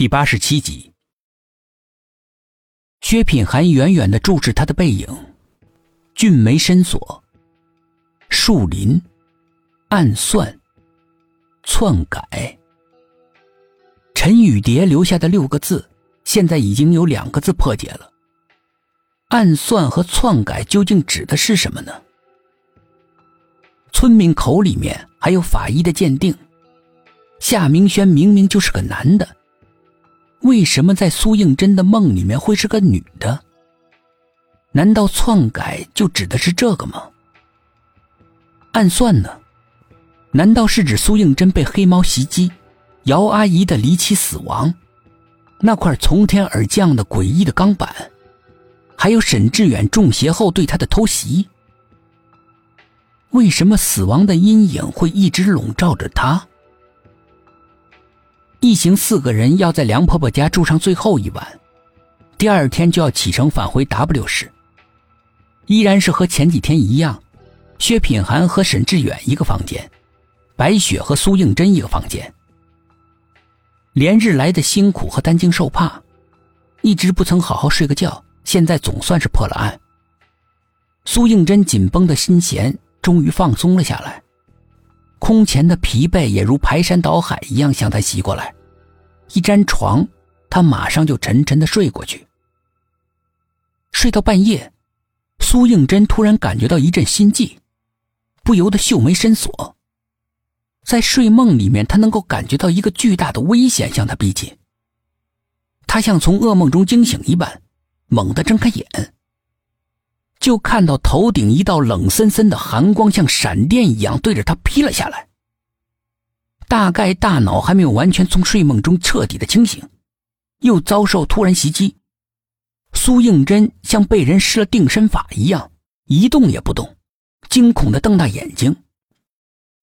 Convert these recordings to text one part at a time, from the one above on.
第八十七集，薛品涵远远的注视他的背影，俊眉深锁，树林，暗算，篡改。陈雨蝶留下的六个字，现在已经有两个字破解了。暗算和篡改究竟指的是什么呢？村民口里面还有法医的鉴定，夏明轩明明就是个男的。为什么在苏应真的梦里面会是个女的？难道篡改就指的是这个吗？暗算呢？难道是指苏应真被黑猫袭击，姚阿姨的离奇死亡，那块从天而降的诡异的钢板，还有沈志远中邪后对他的偷袭？为什么死亡的阴影会一直笼罩着他？一行四个人要在梁婆婆家住上最后一晚，第二天就要启程返回 W 市。依然是和前几天一样，薛品涵和沈志远一个房间，白雪和苏应真一个房间。连日来的辛苦和担惊受怕，一直不曾好好睡个觉，现在总算是破了案。苏应真紧绷的心弦终于放松了下来。空前的疲惫也如排山倒海一样向他袭过来，一沾床，他马上就沉沉的睡过去。睡到半夜，苏应真突然感觉到一阵心悸，不由得秀眉深锁。在睡梦里面，他能够感觉到一个巨大的危险向他逼近。他像从噩梦中惊醒一般，猛地睁开眼。就看到头顶一道冷森森的寒光，像闪电一样对着他劈了下来。大概大脑还没有完全从睡梦中彻底的清醒，又遭受突然袭击，苏应真像被人施了定身法一样，一动也不动，惊恐的瞪大眼睛，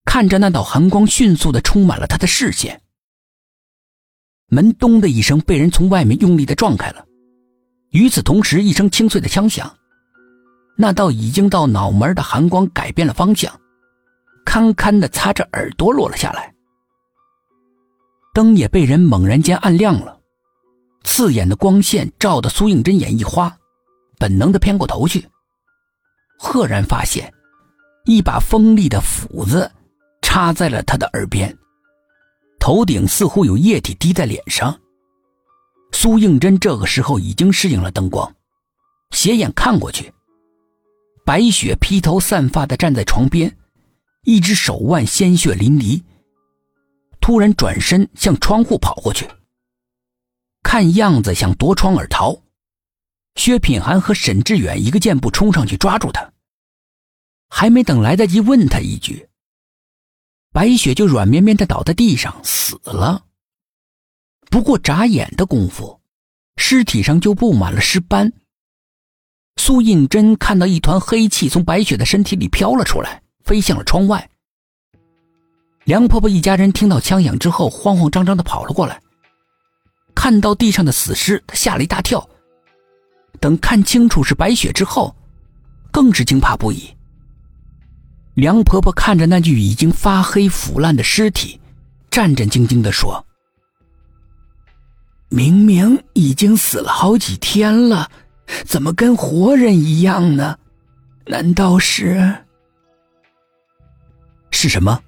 看着那道寒光迅速的充满了他的视线。门咚的一声被人从外面用力的撞开了，与此同时，一声清脆的枪响。那道已经到脑门的寒光改变了方向，堪堪的擦着耳朵落了下来。灯也被人猛然间按亮了，刺眼的光线照得苏应真眼一花，本能的偏过头去，赫然发现一把锋利的斧子插在了他的耳边，头顶似乎有液体滴在脸上。苏应真这个时候已经适应了灯光，斜眼看过去。白雪披头散发的站在床边，一只手腕鲜血淋漓。突然转身向窗户跑过去，看样子想夺窗而逃。薛品涵和沈志远一个箭步冲上去抓住他，还没等来得及问他一句，白雪就软绵绵的倒在地上死了。不过眨眼的功夫，尸体上就布满了尸斑。苏印真看到一团黑气从白雪的身体里飘了出来，飞向了窗外。梁婆婆一家人听到枪响之后，慌慌张张的跑了过来。看到地上的死尸，她吓了一大跳。等看清楚是白雪之后，更是惊怕不已。梁婆婆看着那具已经发黑腐烂的尸体，战战兢兢的说：“明明已经死了好几天了。”怎么跟活人一样呢？难道是？是什么？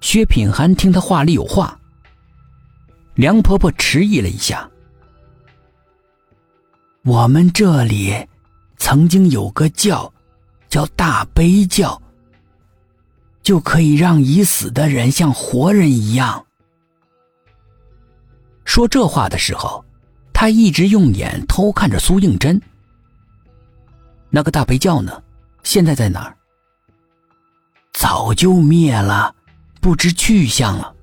薛品涵听他话里有话。梁婆婆迟疑了一下。我们这里曾经有个教，叫大悲教，就可以让已死的人像活人一样。说这话的时候。他一直用眼偷看着苏应真。那个大悲教呢？现在在哪儿？早就灭了，不知去向了。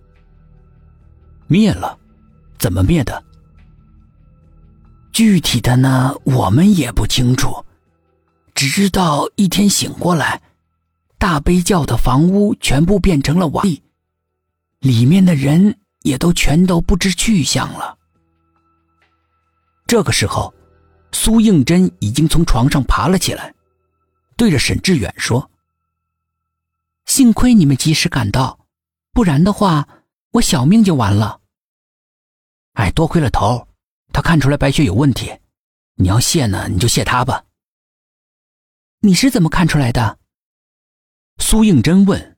灭了？怎么灭的？具体的呢，我们也不清楚，只知道一天醒过来，大悲教的房屋全部变成了瓦砾，里面的人也都全都不知去向了。这个时候，苏应真已经从床上爬了起来，对着沈志远说：“幸亏你们及时赶到，不然的话，我小命就完了。”哎，多亏了头，他看出来白雪有问题。你要谢呢，你就谢他吧。你是怎么看出来的？苏应真问。